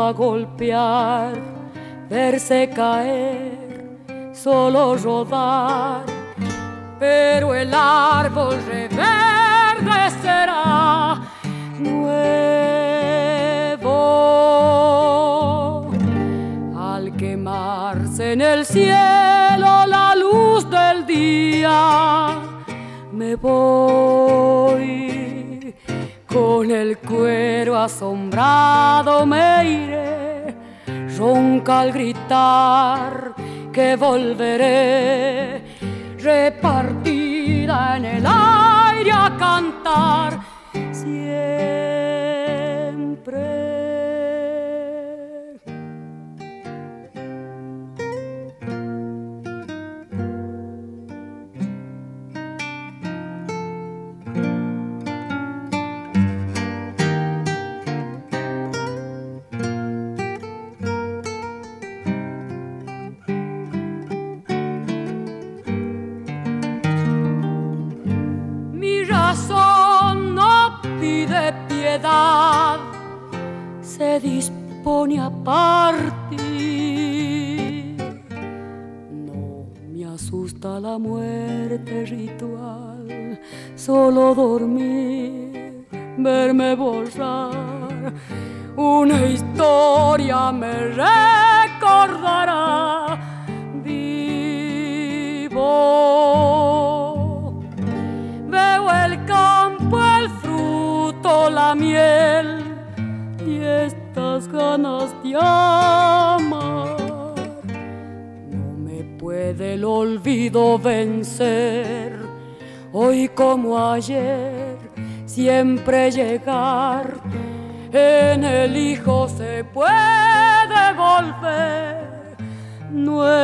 a golpear, verse caer, solo rodar, pero el árbol reverdecerá nuevo. Al quemarse en el cielo la luz del día, me voy. Asombrado me iré, ronca al gritar que volveré, repartida en el aire a cantar siempre llegar. En el hijo se puede volver nuevo.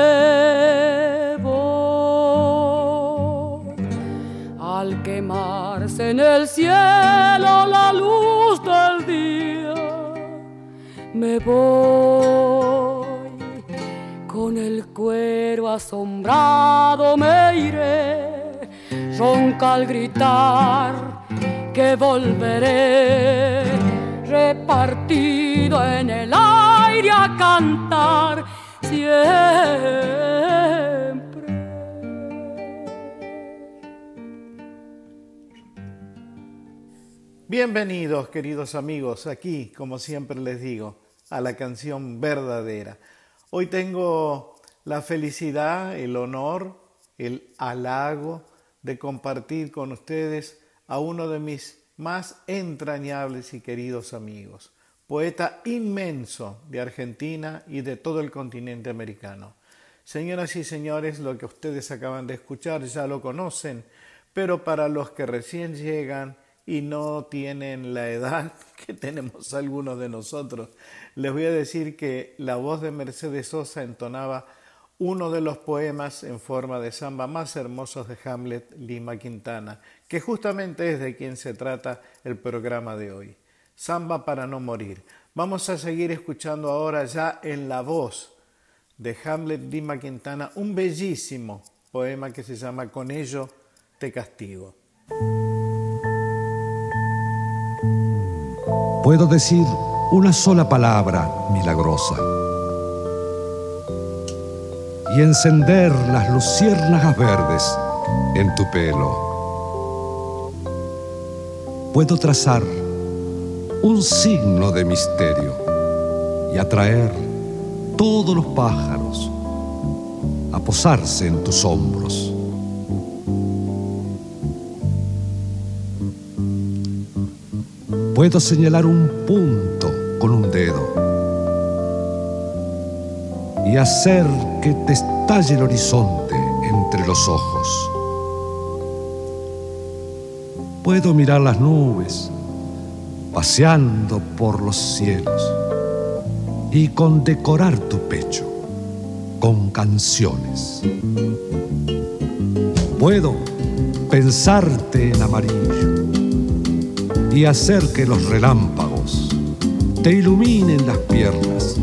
Al quemarse en el cielo la luz del día me voy. Con el cuero asombrado me iré, ronca al gritar que volveré, repartido en el aire a cantar siempre. Bienvenidos queridos amigos, aquí como siempre les digo, a la canción verdadera. Hoy tengo la felicidad, el honor, el halago de compartir con ustedes a uno de mis más entrañables y queridos amigos, poeta inmenso de Argentina y de todo el continente americano. Señoras y señores, lo que ustedes acaban de escuchar ya lo conocen, pero para los que recién llegan y no tienen la edad que tenemos algunos de nosotros, les voy a decir que la voz de Mercedes Sosa entonaba uno de los poemas en forma de samba más hermosos de Hamlet Lima Quintana, que justamente es de quien se trata el programa de hoy. Samba para no morir. Vamos a seguir escuchando ahora ya en la voz de Hamlet Lima Quintana un bellísimo poema que se llama Con ello te castigo. Puedo decir una sola palabra milagrosa y encender las luciérnagas verdes en tu pelo. Puedo trazar un signo de misterio y atraer todos los pájaros a posarse en tus hombros. Puedo señalar un punto con un dedo y hacer que te estalle el horizonte entre los ojos. Puedo mirar las nubes paseando por los cielos y condecorar tu pecho con canciones. Puedo pensarte en amarillo y hacer que los relámpagos te iluminen las piernas.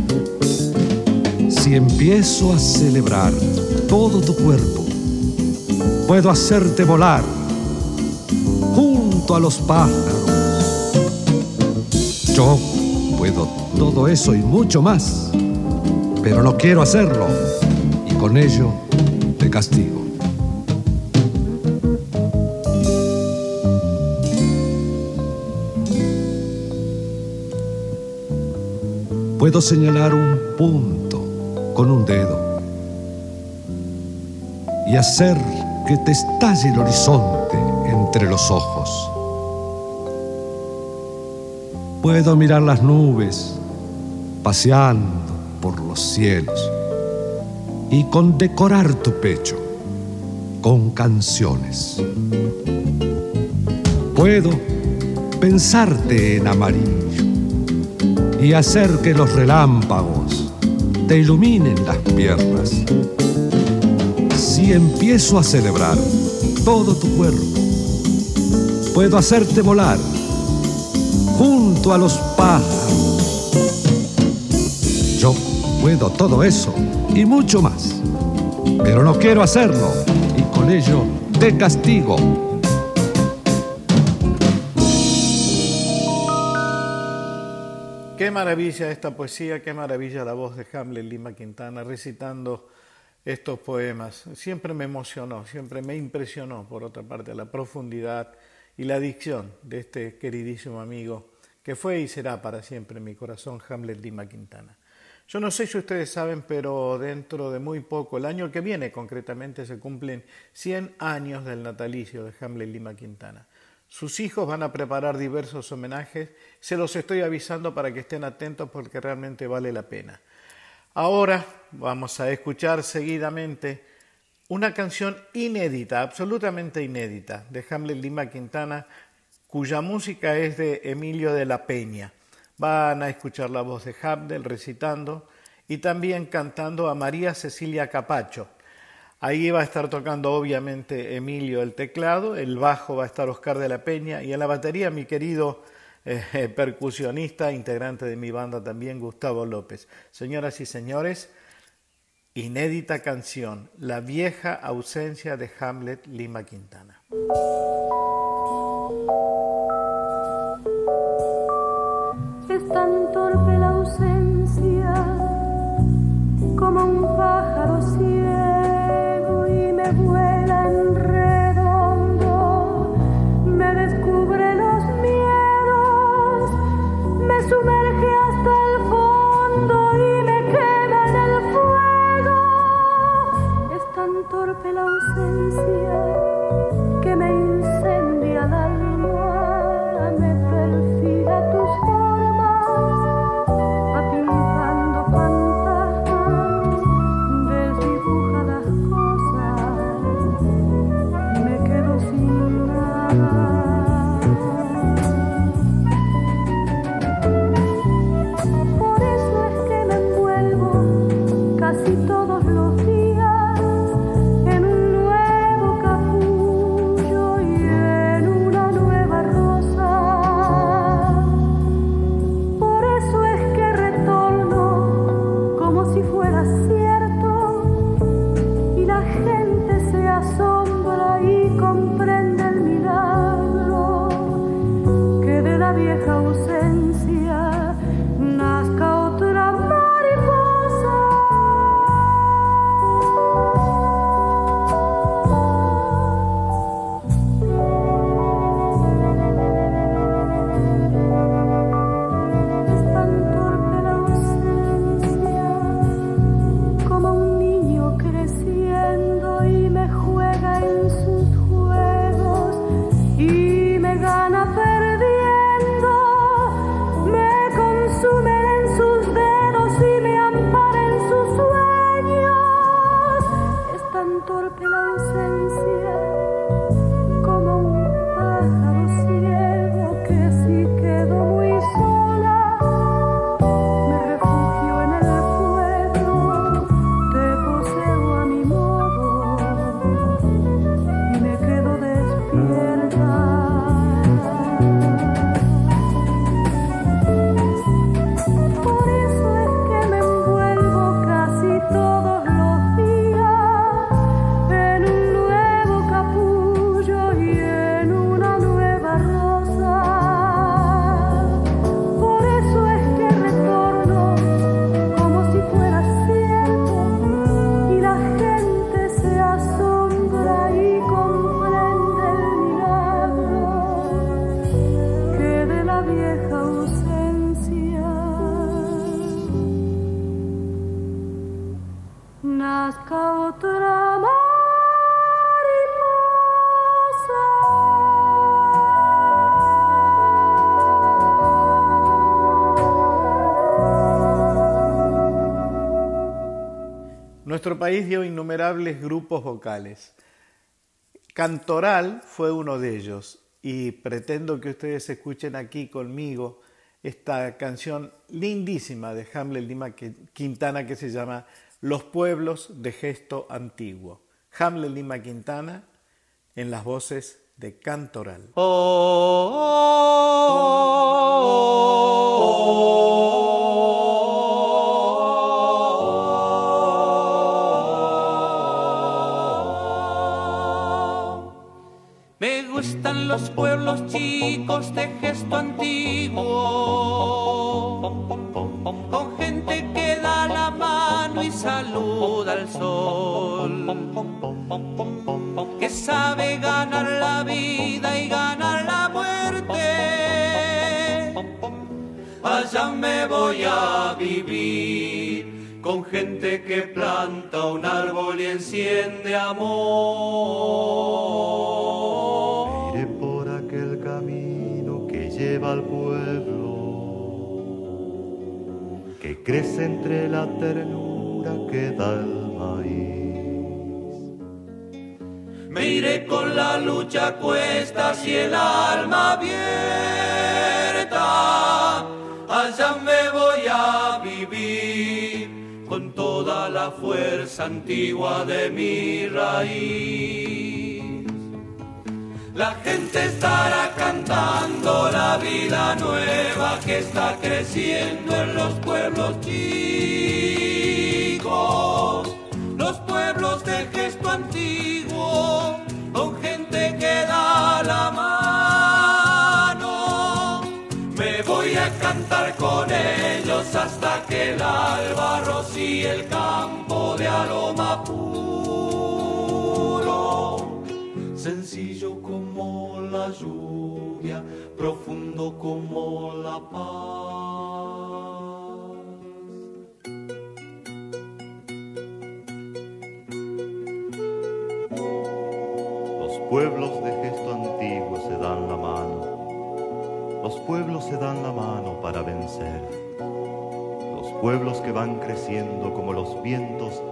Si empiezo a celebrar todo tu cuerpo, puedo hacerte volar junto a los pájaros. Yo puedo todo eso y mucho más, pero no quiero hacerlo y con ello te castigo. Puedo señalar un punto con un dedo y hacer que te estalle el horizonte entre los ojos. Puedo mirar las nubes paseando por los cielos y condecorar tu pecho con canciones. Puedo pensarte en amarillo y hacer que los relámpagos te iluminen las piernas. Si empiezo a celebrar todo tu cuerpo, puedo hacerte volar junto a los pájaros. Yo puedo todo eso y mucho más, pero no quiero hacerlo y con ello te castigo Qué maravilla esta poesía, qué maravilla la voz de Hamlet Lima Quintana recitando estos poemas. Siempre me emocionó, siempre me impresionó, por otra parte, la profundidad y la dicción de este queridísimo amigo que fue y será para siempre en mi corazón, Hamlet Lima Quintana. Yo no sé si ustedes saben, pero dentro de muy poco, el año que viene concretamente, se cumplen 100 años del natalicio de Hamlet Lima Quintana. Sus hijos van a preparar diversos homenajes. Se los estoy avisando para que estén atentos porque realmente vale la pena. Ahora vamos a escuchar seguidamente una canción inédita, absolutamente inédita, de Hamlet Lima Quintana, cuya música es de Emilio de la Peña. Van a escuchar la voz de Hamlet recitando y también cantando a María Cecilia Capacho. Ahí va a estar tocando obviamente Emilio el teclado, el bajo va a estar Oscar de la Peña y en la batería mi querido eh, percusionista, integrante de mi banda también, Gustavo López. Señoras y señores, inédita canción, La vieja ausencia de Hamlet Lima Quintana. Nuestro país dio innumerables grupos vocales. Cantoral fue uno de ellos y pretendo que ustedes escuchen aquí conmigo esta canción lindísima de Hamlet Lima Quintana que se llama Los pueblos de gesto antiguo. Hamlet Lima Quintana en las voces de Cantoral. Oh, Me gustan los pueblos chicos de gesto antiguo, con gente que da la mano y saluda al sol que sabe ganar la vida y ganar la muerte. Allá me voy a vivir con gente que planta un árbol y enciende amor. Crece entre la ternura que da el maíz me iré con la lucha a cuestas y el alma abierta. Allá me voy a vivir con toda la fuerza antigua de mi raíz. La gente estará cantando la vida nueva que está creciendo en los pueblos chicos, los pueblos de gesto antiguo con gente que da la mano. Me voy a cantar con ellos hasta que el alba rocíe el campo de aroma. Sencillo como la lluvia, profundo como la paz. pueblos de gesto antiguo se dan la mano. Los pueblos se dan la mano para vencer. Los pueblos que van creciendo como los vientos,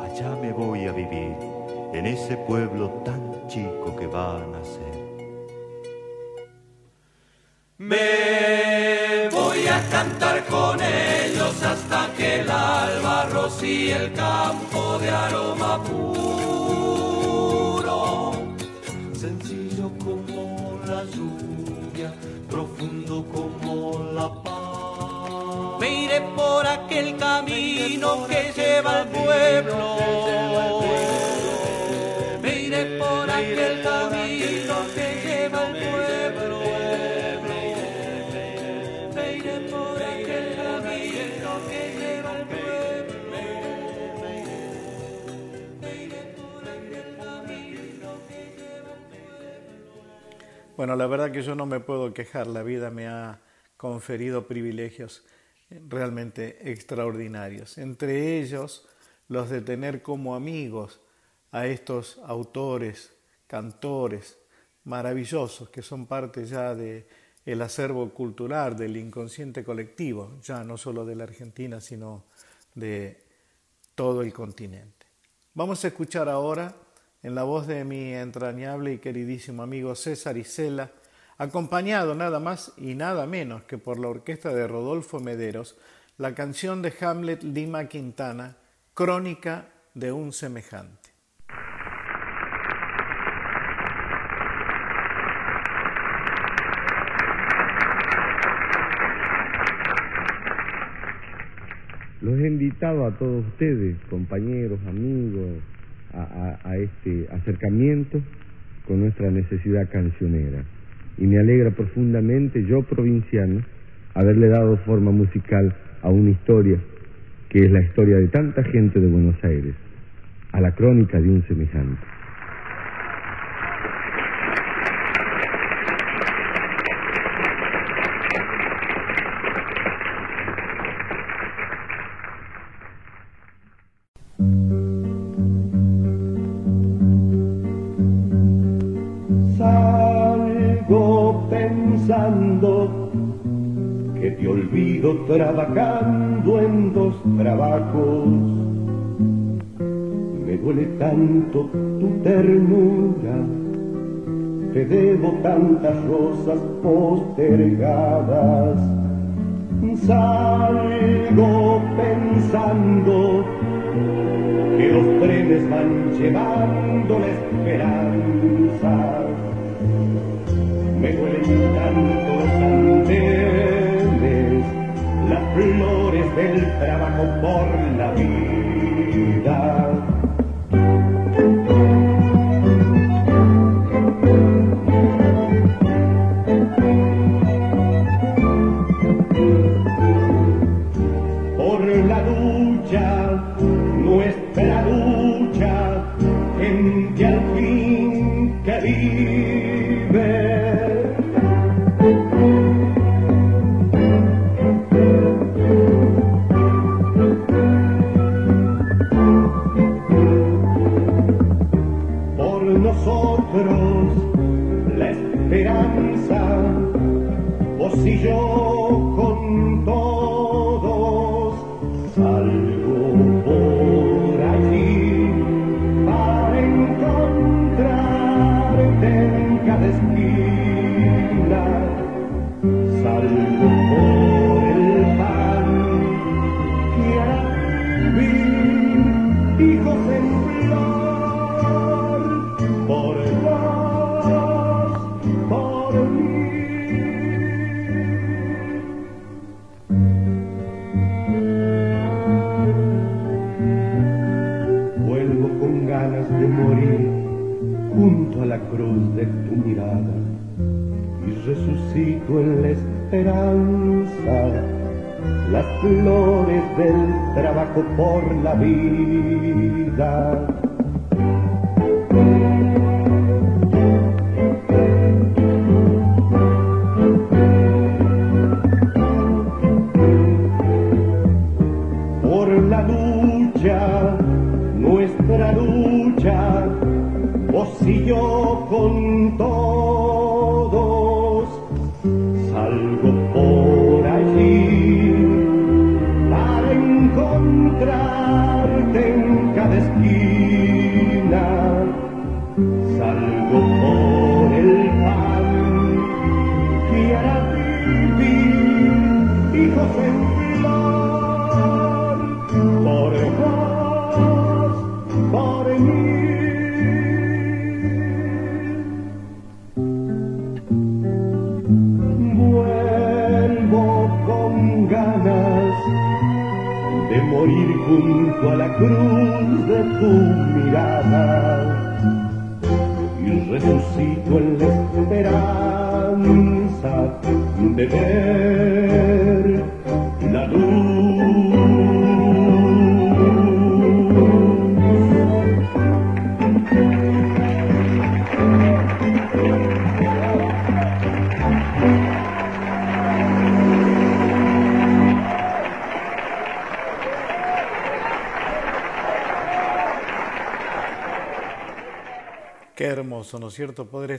allá me voy a vivir, en ese pueblo tan chico que va a nacer. Me voy a cantar con ellos hasta que el alba rocíe el campo de aroma puro. profundo como la paz. Me iré por aquel camino que lleva al pueblo. Bueno, la verdad que yo no me puedo quejar, la vida me ha conferido privilegios realmente extraordinarios, entre ellos los de tener como amigos a estos autores, cantores maravillosos que son parte ya de el acervo cultural del inconsciente colectivo, ya no solo de la Argentina, sino de todo el continente. Vamos a escuchar ahora en la voz de mi entrañable y queridísimo amigo César Isela, acompañado nada más y nada menos que por la orquesta de Rodolfo Mederos, la canción de Hamlet Lima Quintana, Crónica de un semejante. Los he invitado a todos ustedes, compañeros, amigos, a, este acercamiento con nuestra necesidad cancionera. Y me alegra profundamente, yo provinciano, haberle dado forma musical a una historia que es la historia de tanta gente de Buenos Aires, a la crónica de un semejante. Trabajando en dos trabajos. duele tanto tu ternura, te debo tantas rosas postergadas. Salgo pensando que los trenes van llevando la esperanza. Me duelen tanto los trabajo por la vida. Hijos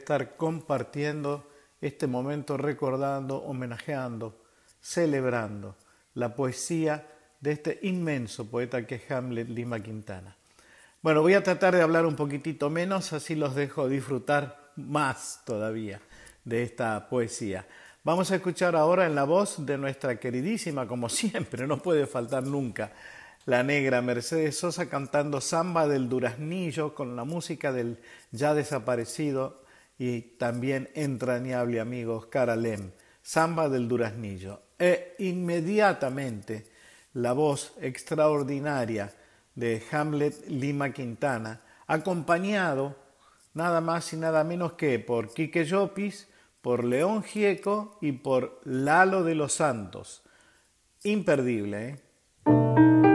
estar compartiendo este momento, recordando, homenajeando, celebrando la poesía de este inmenso poeta que es Hamlet Lima Quintana. Bueno, voy a tratar de hablar un poquitito menos, así los dejo disfrutar más todavía de esta poesía. Vamos a escuchar ahora en la voz de nuestra queridísima, como siempre, no puede faltar nunca, la negra Mercedes Sosa cantando Samba del Duraznillo con la música del ya desaparecido y también entrañable amigo Oscar Alem, Samba del Duraznillo. E inmediatamente la voz extraordinaria de Hamlet Lima Quintana, acompañado nada más y nada menos que por Quique Llopis, por León Gieco y por Lalo de los Santos. Imperdible, ¿eh?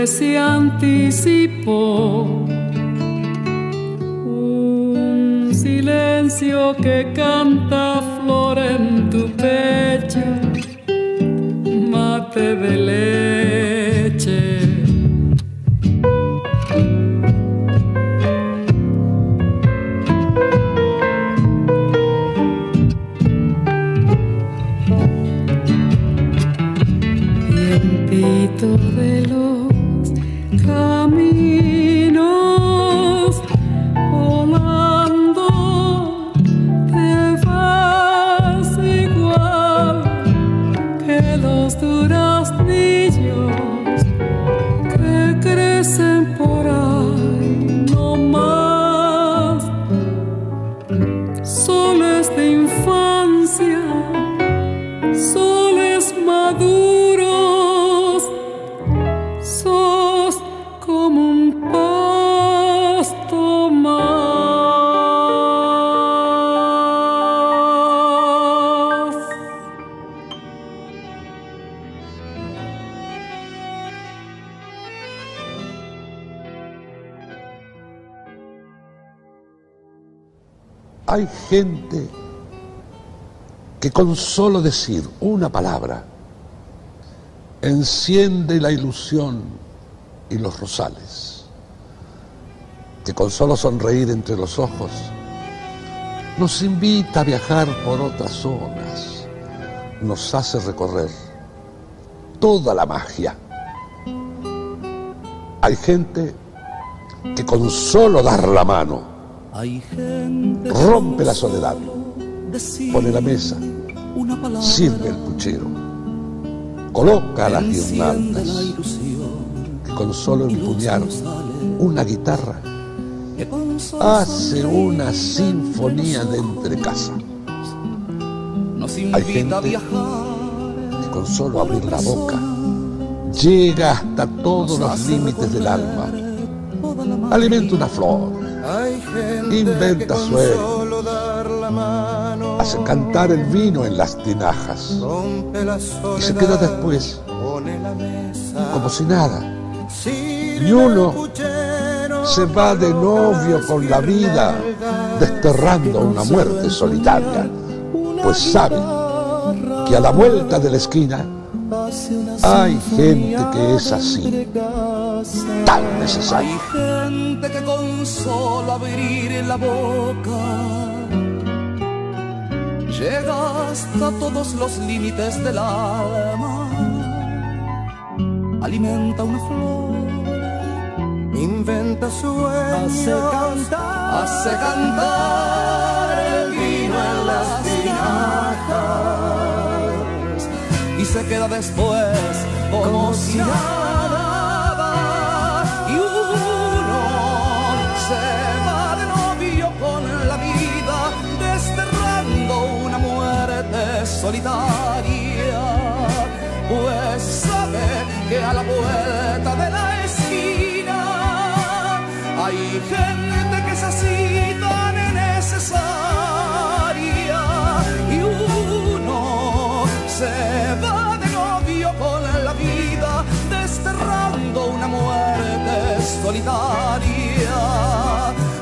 que se anticipó. Un silencio que canta flor en tu pecho, mate de. con solo decir una palabra, enciende la ilusión y los rosales, que con solo sonreír entre los ojos nos invita a viajar por otras zonas, nos hace recorrer toda la magia. Hay gente que con solo dar la mano rompe la soledad, pone la mesa, Sirve el puchero, coloca las guirnaldas, que con solo empuñar una guitarra hace una sinfonía de entrecasa. Hay gente que con solo abrir la boca llega hasta todos los límites del alma, alimenta una flor, inventa sueños hace cantar el vino en las tinajas y se queda después como si nada. Y uno se va de novio con la vida, desterrando una muerte solitaria, pues sabe que a la vuelta de la esquina hay gente que es así, tan necesaria. Hay gente que con solo abrir la boca llega hasta todos los límites del alma, alimenta una flor inventa sueños, hace cantar, hace cantar el vino en las tinajas. Y se queda después como, si nada solitaria pues sabe que a la vuelta de la esquina hay gente que es así tan necesaria y uno se va de novio con la vida desterrando una muerte solitaria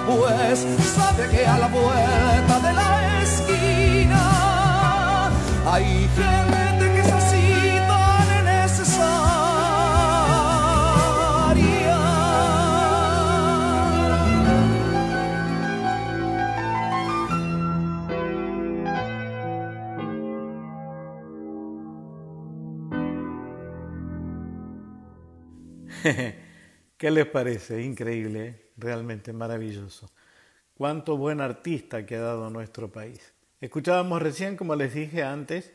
pues sabe que a la vuelta de la esquina hay que ¿Qué les parece? Increíble, ¿eh? realmente maravilloso. Cuánto buen artista que ha dado nuestro país. Escuchábamos recién, como les dije antes,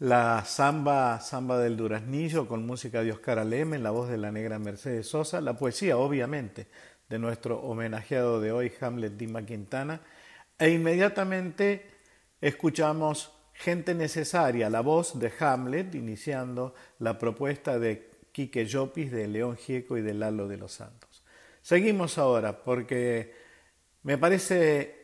la samba, samba del Duraznillo con música de Oscar Alem en la voz de la negra Mercedes Sosa, la poesía, obviamente, de nuestro homenajeado de hoy, Hamlet Dima Quintana, e inmediatamente escuchamos Gente Necesaria, la voz de Hamlet, iniciando la propuesta de Quique Llopis, de León Gieco y de Lalo de los Santos. Seguimos ahora porque me parece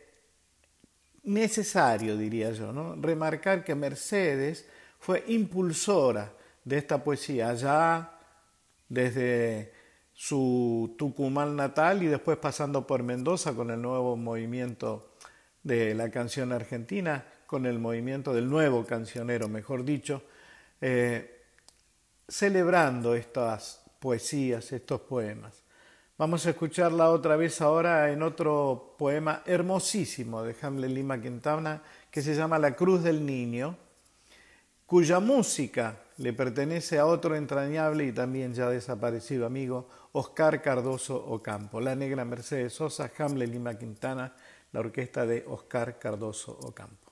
necesario, diría yo, remarcar que Mercedes fue impulsora de esta poesía allá desde su Tucumán natal y después pasando por Mendoza con el nuevo movimiento de la canción argentina, con el movimiento del nuevo cancionero, mejor dicho, eh, celebrando estas poesías, estos poemas. Vamos a escucharla otra vez ahora en otro poema hermosísimo de Hamlet Lima Quintana que se llama La Cruz del Niño, cuya música le pertenece a otro entrañable y también ya desaparecido amigo, Oscar Cardoso Ocampo. La negra Mercedes Sosa, Hamlet Lima Quintana, la orquesta de Oscar Cardoso Ocampo.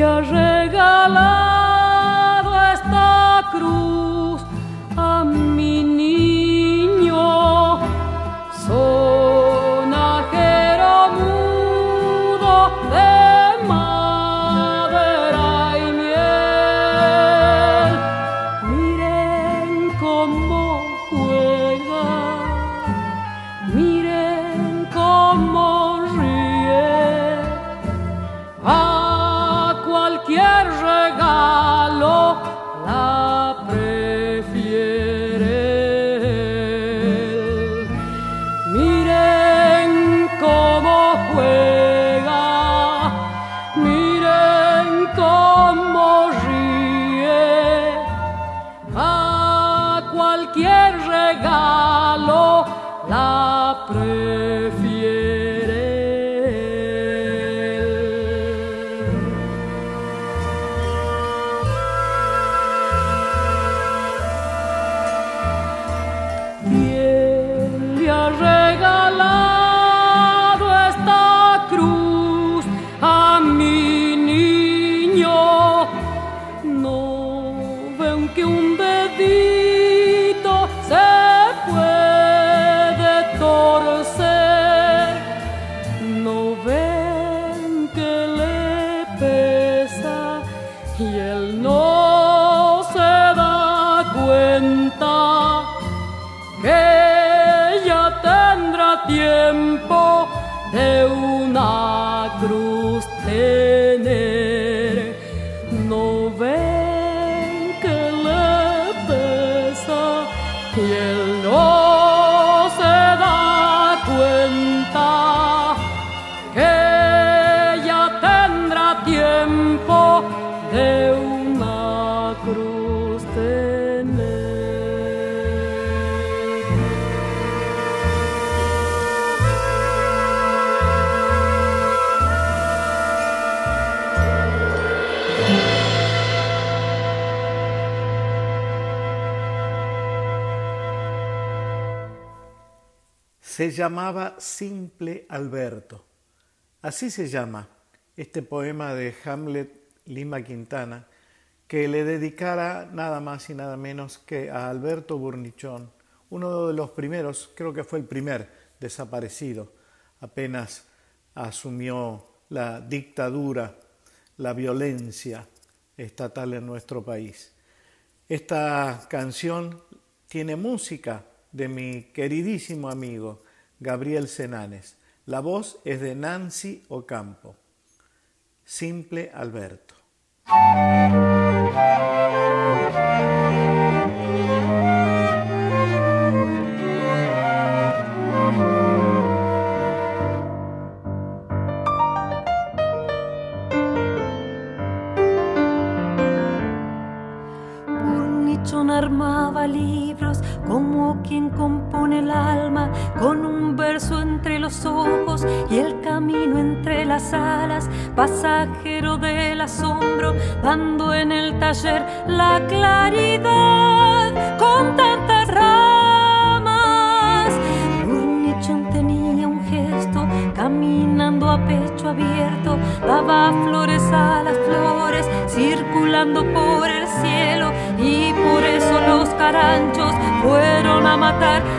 voyager. Yêu se llamaba Simple Alberto. Así se llama este poema de Hamlet Lima Quintana, que le dedicara nada más y nada menos que a Alberto Burnichón, uno de los primeros, creo que fue el primer desaparecido, apenas asumió la dictadura, la violencia estatal en nuestro país. Esta canción tiene música de mi queridísimo amigo Gabriel Senanes. La voz es de Nancy Ocampo. Simple Alberto. Como quien compone el alma con un verso entre los ojos y el camino entre las alas, pasajero del asombro, dando en el taller la claridad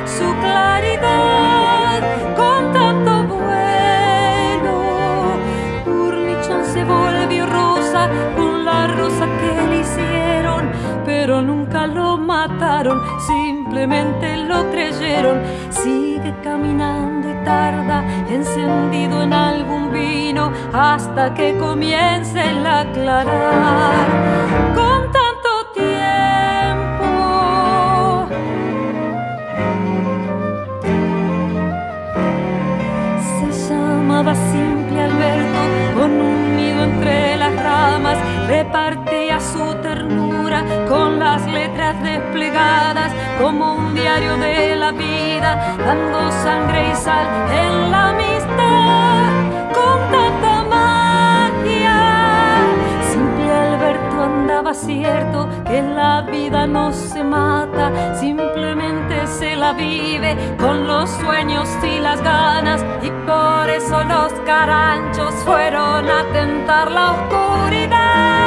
su claridad con tanto vuelo. Burlichón se volvió rosa con la rosa que le hicieron, pero nunca lo mataron, simplemente lo creyeron. Sigue caminando y tarda, encendido en algún vino, hasta que comience a aclarar. Con las letras desplegadas como un diario de la vida, dando sangre y sal en la amistad con tanta magia. Simple Alberto andaba cierto que la vida no se mata, simplemente se la vive con los sueños y las ganas y por eso los caranchos fueron a tentar la oscuridad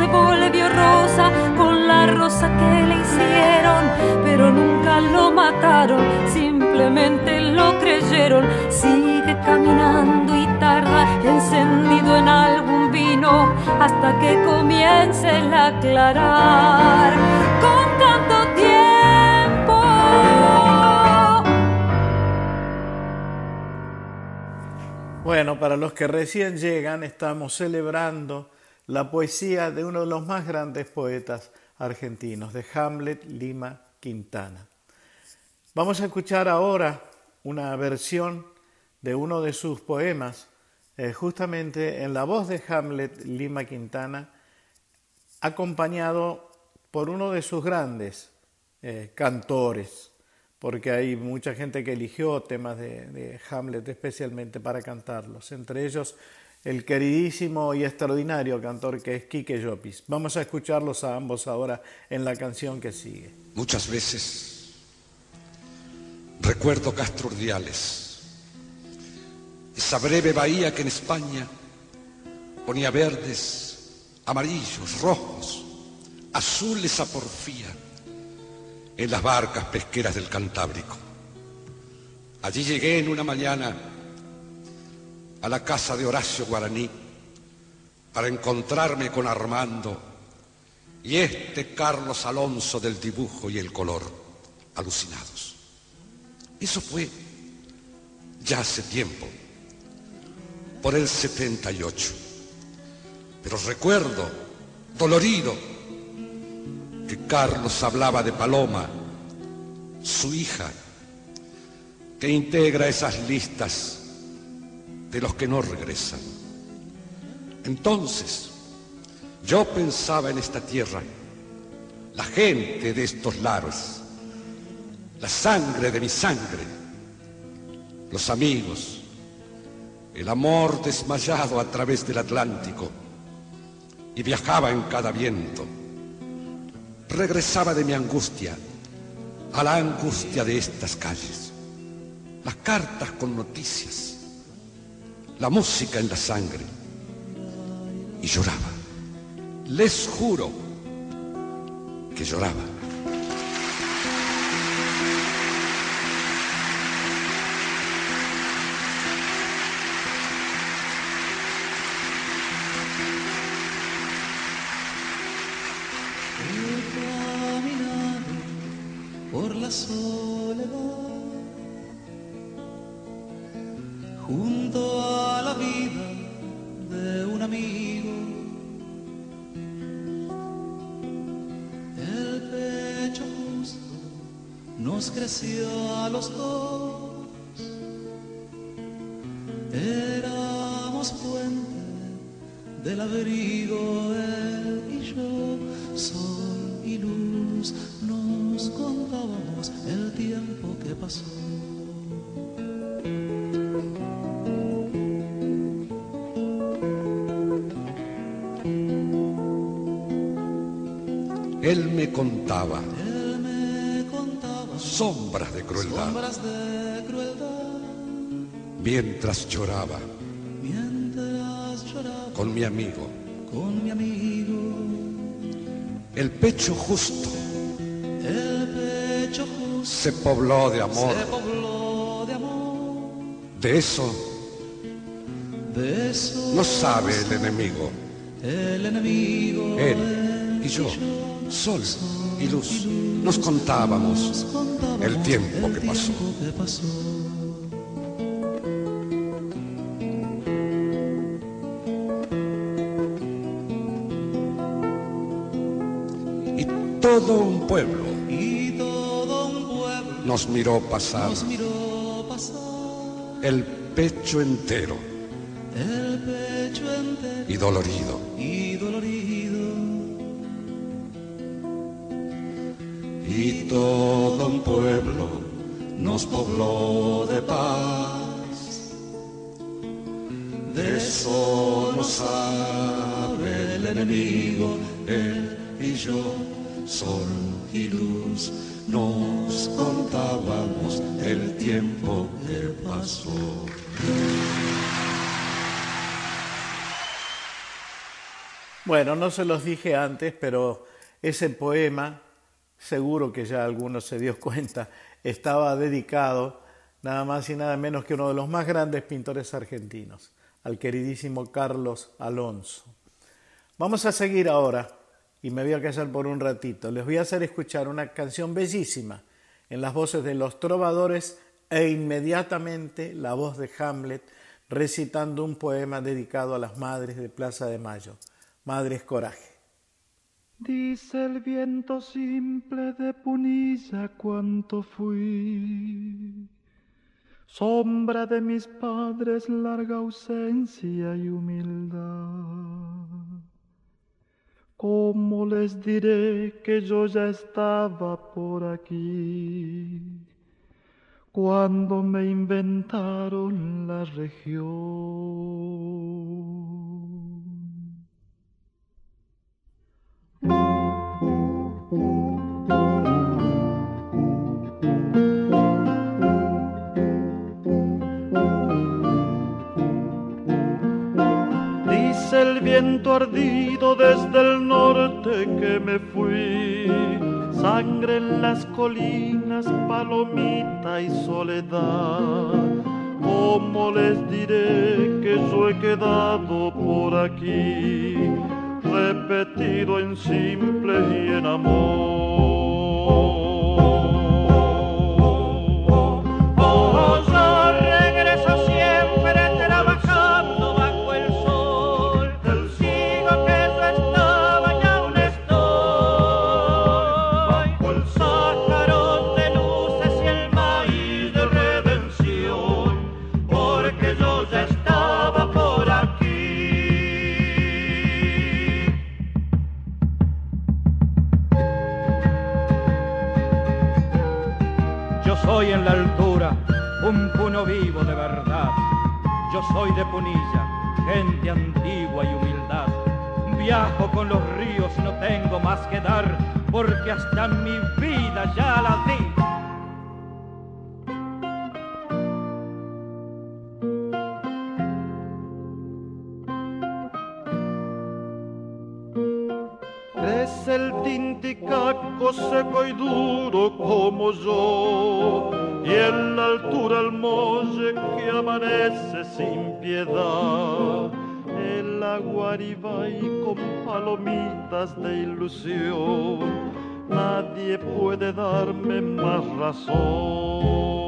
se volvió rosa con la rosa que le hicieron, pero nunca lo mataron, simplemente lo creyeron. Sigue caminando y tarda encendido en algún vino hasta que comience a aclarar. Con tanto tiempo. Bueno, para los que recién llegan, estamos celebrando la poesía de uno de los más grandes poetas argentinos, de Hamlet Lima Quintana. Vamos a escuchar ahora una versión de uno de sus poemas, eh, justamente en la voz de Hamlet Lima Quintana, acompañado por uno de sus grandes eh, cantores, porque hay mucha gente que eligió temas de, de Hamlet especialmente para cantarlos, entre ellos el queridísimo y extraordinario cantor que es Quique Llopis. Vamos a escucharlos a ambos ahora en la canción que sigue. Muchas veces recuerdo Castro Urdiales, esa breve bahía que en España ponía verdes, amarillos, rojos, azules a porfía en las barcas pesqueras del Cantábrico. Allí llegué en una mañana a la casa de Horacio Guaraní para encontrarme con Armando y este Carlos Alonso del dibujo y el color, alucinados. Eso fue ya hace tiempo, por el 78. Pero recuerdo, dolorido, que Carlos hablaba de Paloma, su hija, que integra esas listas de los que no regresan. Entonces, yo pensaba en esta tierra, la gente de estos lares, la sangre de mi sangre, los amigos, el amor desmayado a través del Atlántico, y viajaba en cada viento. Regresaba de mi angustia a la angustia de estas calles, las cartas con noticias, la música en la sangre, y lloraba. Les juro que lloraba. Creció a los dos. Éramos puente del abrigo él y yo, sol y luz, nos contábamos el tiempo que pasó. Él me contaba sombras de crueldad sombras de crueldad mientras lloraba mientras lloraba con mi amigo. con mi amigo. El pecho justo El pecho justo se pobló de amor. se pobló de amor. De eso De eso no sabe el enemigo. el enemigo. Él y yo, sol y luz, nos contábamos el tiempo que pasó. Y todo un pueblo nos miró pasar, El pecho entero y dolorido. Sol y luz, nos contábamos el tiempo que pasó. Bueno, no se los dije antes, pero ese poema, seguro que ya alguno se dio cuenta, estaba dedicado nada más y nada menos que uno de los más grandes pintores argentinos, al queridísimo Carlos Alonso. Vamos a seguir ahora, y me voy a callar por un ratito. Les voy a hacer escuchar una canción bellísima en las voces de los trovadores e inmediatamente la voz de Hamlet recitando un poema dedicado a las madres de Plaza de Mayo. Madres Coraje. Dice el viento simple de Punilla cuánto fui, sombra de mis padres, larga ausencia y humildad. ¿Cómo les diré que yo ya estaba por aquí cuando me inventaron la región? El viento ardido desde el norte que me fui, sangre en las colinas, palomita y soledad. ¿Cómo les diré que yo he quedado por aquí? repetido en simple y en amor. Vivo de verdad. Yo soy de Punilla, gente antigua y humildad. Viajo con los ríos y no tengo más que dar, porque hasta mi vida ya la di. Es el tinticaco seco y duro como yo, y en la altura el molle que amanece sin piedad. El aguaribay con palomitas de ilusión, nadie puede darme más razón.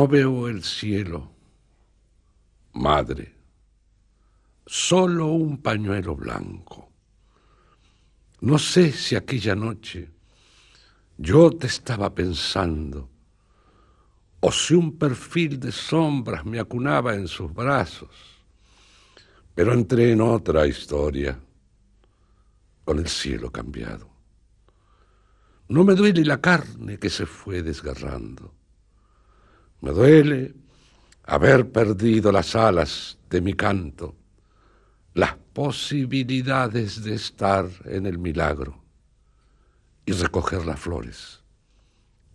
No veo el cielo, madre, solo un pañuelo blanco. No sé si aquella noche yo te estaba pensando, o si un perfil de sombras me acunaba en sus brazos, pero entré en otra historia, con el cielo cambiado. No me duele la carne que se fue desgarrando me duele haber perdido las alas de mi canto, las posibilidades de estar en el milagro y recoger las flores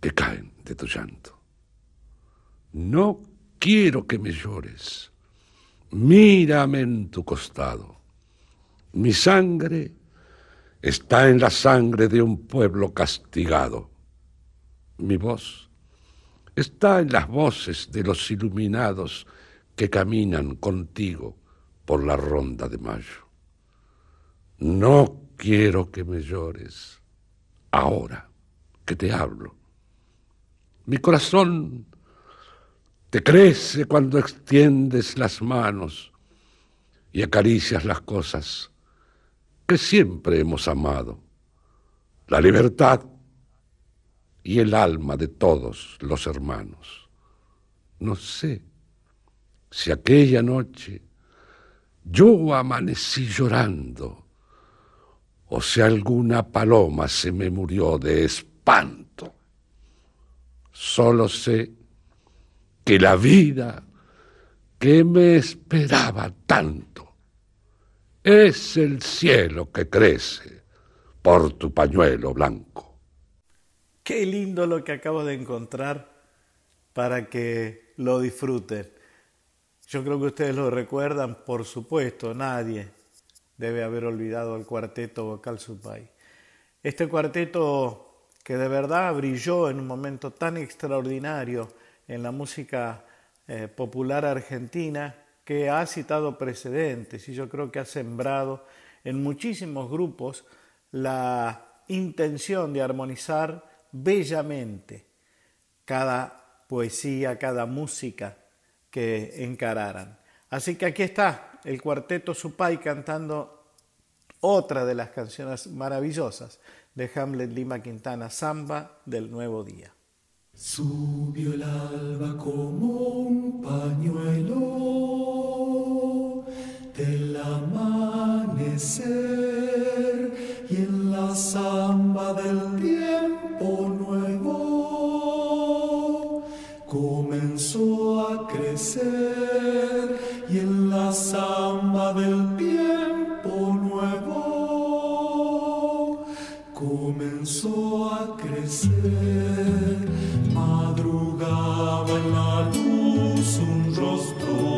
que caen de tu llanto. No quiero que me llores. Mírame en tu costado. Mi sangre está en la sangre de un pueblo castigado. Mi voz está en las voces de los iluminados que caminan contigo por la ronda de mayo. No quiero que me llores ahora que te hablo. Mi corazón te crece cuando extiendes las manos y acaricias las cosas que siempre hemos amado. La libertad y el alma de todos los hermanos. No sé si aquella noche yo amanecí llorando o si alguna paloma se me murió de espanto. Solo sé que la vida que me esperaba tanto es el cielo que crece por tu pañuelo blanco. Qué lindo lo que acabo de encontrar para que lo disfruten. Yo creo que ustedes lo recuerdan, por supuesto, nadie debe haber olvidado el cuarteto vocal Supay. Este cuarteto que de verdad brilló en un momento tan extraordinario en la música eh, popular argentina que ha citado precedentes y yo creo que ha sembrado en muchísimos grupos la intención de armonizar bellamente cada poesía, cada música que encararan. Así que aquí está el cuarteto Supay cantando otra de las canciones maravillosas de Hamlet Lima Quintana, Samba del Nuevo Día. Subió el alba como un pañuelo del amanecer y en la samba del tiempo samba del tiempo nuevo comenzó a crecer. Madrugaba en la luz un rostro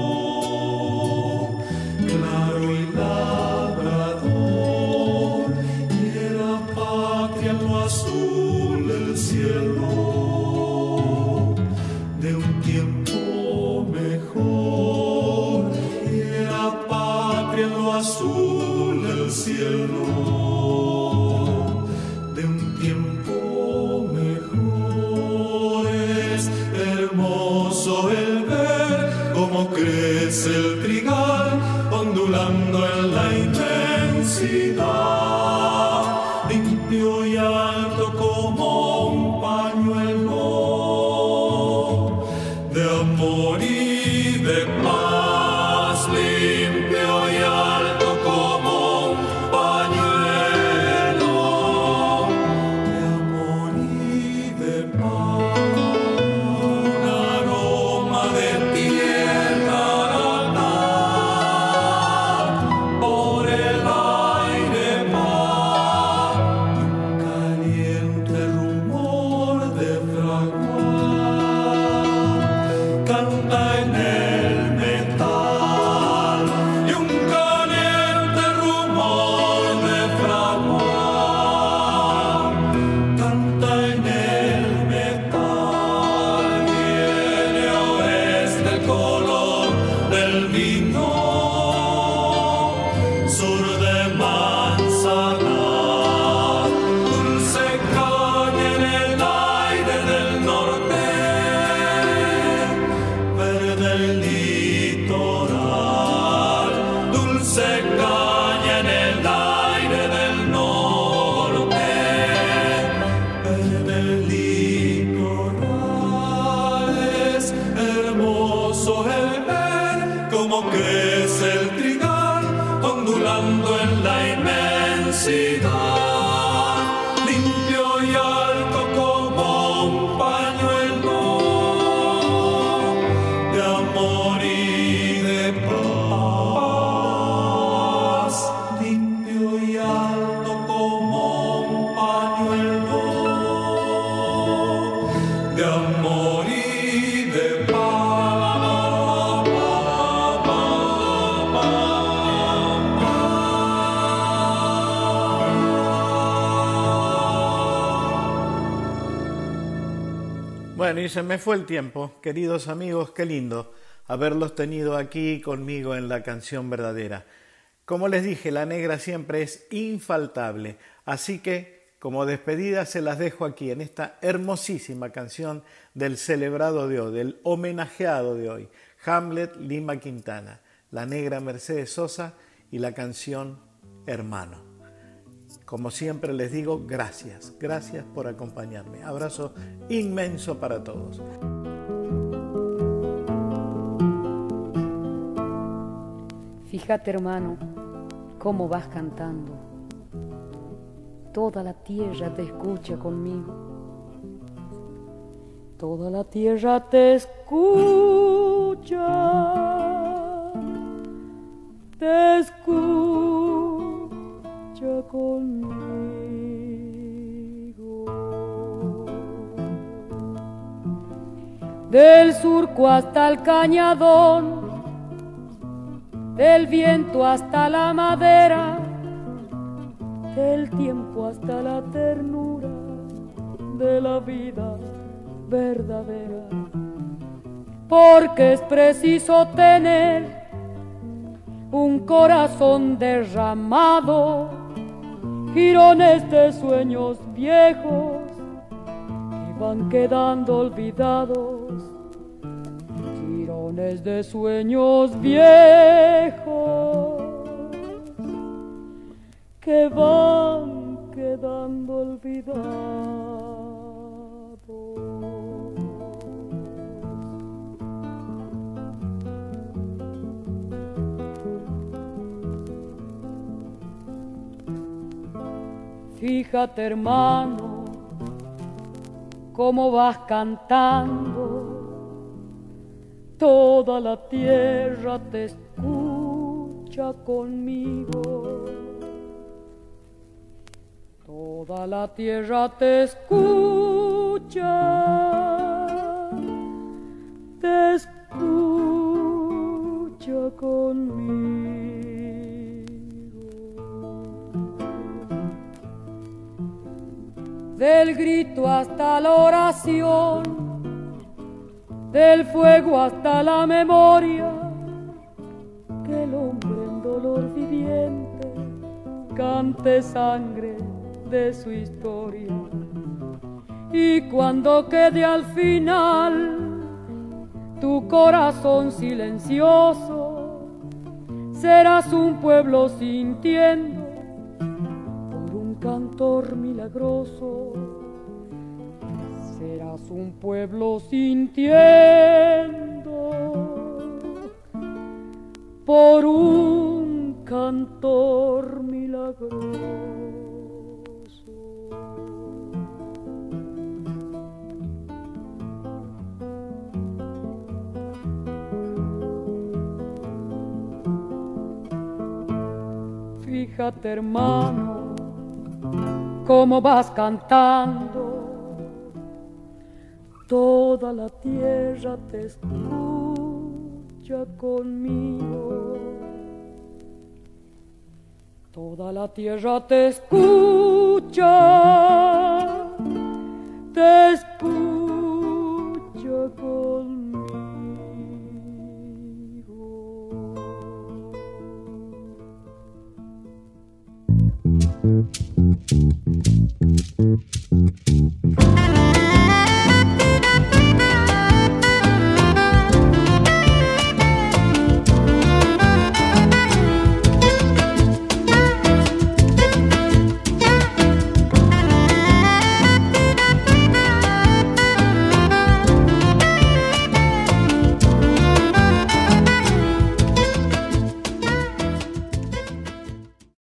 se me fue el tiempo, queridos amigos, qué lindo haberlos tenido aquí conmigo en la canción verdadera. Como les dije, la negra siempre es infaltable, así que como despedida se las dejo aquí en esta hermosísima canción del celebrado de hoy, del homenajeado de hoy, Hamlet Lima Quintana, la negra Mercedes Sosa y la canción Hermano. Como siempre les digo, gracias, gracias por acompañarme. Abrazo inmenso para todos. Fíjate hermano, cómo vas cantando. Toda la tierra te escucha conmigo. Toda la tierra te escucha. Te escucha conmigo. Del surco hasta el cañadón, del viento hasta la madera, del tiempo hasta la ternura de la vida verdadera. Porque es preciso tener un corazón derramado, girones de sueños viejos que van quedando olvidados, girones de sueños viejos que van quedando olvidados. Fíjate hermano, cómo vas cantando, toda la tierra te escucha conmigo. Toda la tierra te escucha, te escucha conmigo. Del grito hasta la oración, del fuego hasta la memoria, que el hombre en dolor viviente cante sangre de su historia. Y cuando quede al final tu corazón silencioso, serás un pueblo sintiendo cantor milagroso, serás un pueblo sintiendo por un cantor milagroso. Fíjate hermano, cómo vas cantando. Toda la tierra te escucha conmigo. Toda la tierra te escucha, te escucha Thank you.